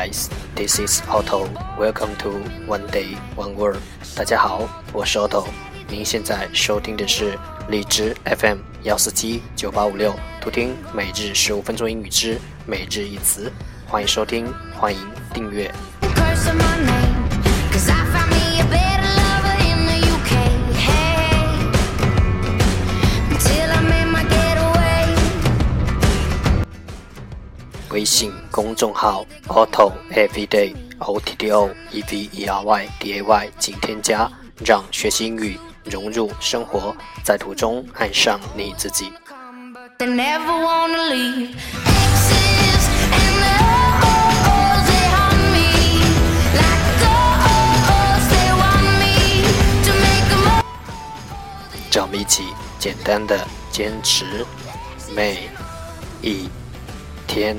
guys, this is Otto. Welcome to One Day One Word. 大家好，我是 Otto。您现在收听的是荔枝 FM 幺四七九八五六，图听每日十五分钟英语之每日一词。欢迎收听，欢迎订阅。微信公众号 Otto Everyday O T T O E V E R Y D A Y，请添加，让学习英语融入生活，在途中爱上你自己。让我们一起简单的坚持每一天。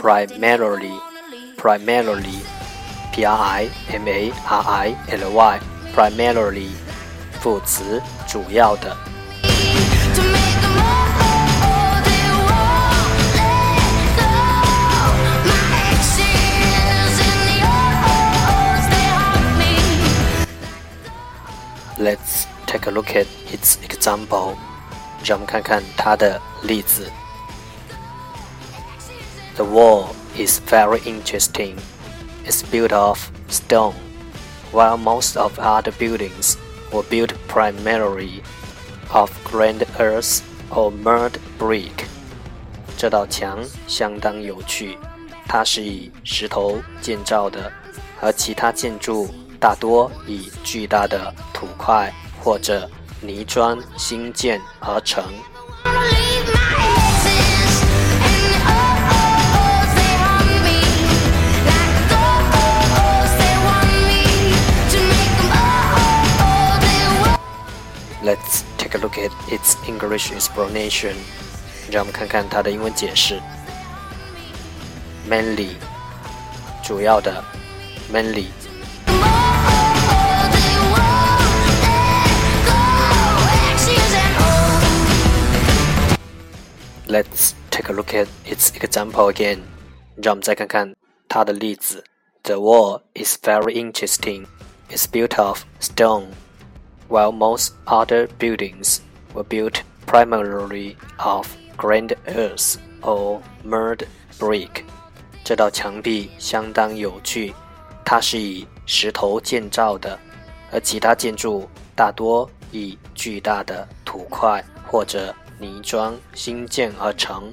primarily, primarily, p r i m a r i l y, primarily，副词，主要的。Let's take a look at its example. 让我们看看它的例子。 the wall is very interesting. It's built of stone, while most of other buildings were built primarily of granite earth or mud brick. 这道墙相当有趣，它是以石头建造的，而其他建筑大多以巨大的土块或者泥砖兴建而成。 take a look at its English explanation. 让我们看看它的英文解释。Mainly，主要的，mainly。Let's take a look at its example again. 让我们再看看它的例子。The wall is very interesting. It's built of stone while most other buildings were built primarily of granite earth or mud brick。这道墙壁相当有趣，它是以石头建造的，而其他建筑大多以巨大的土块或者泥砖兴建而成。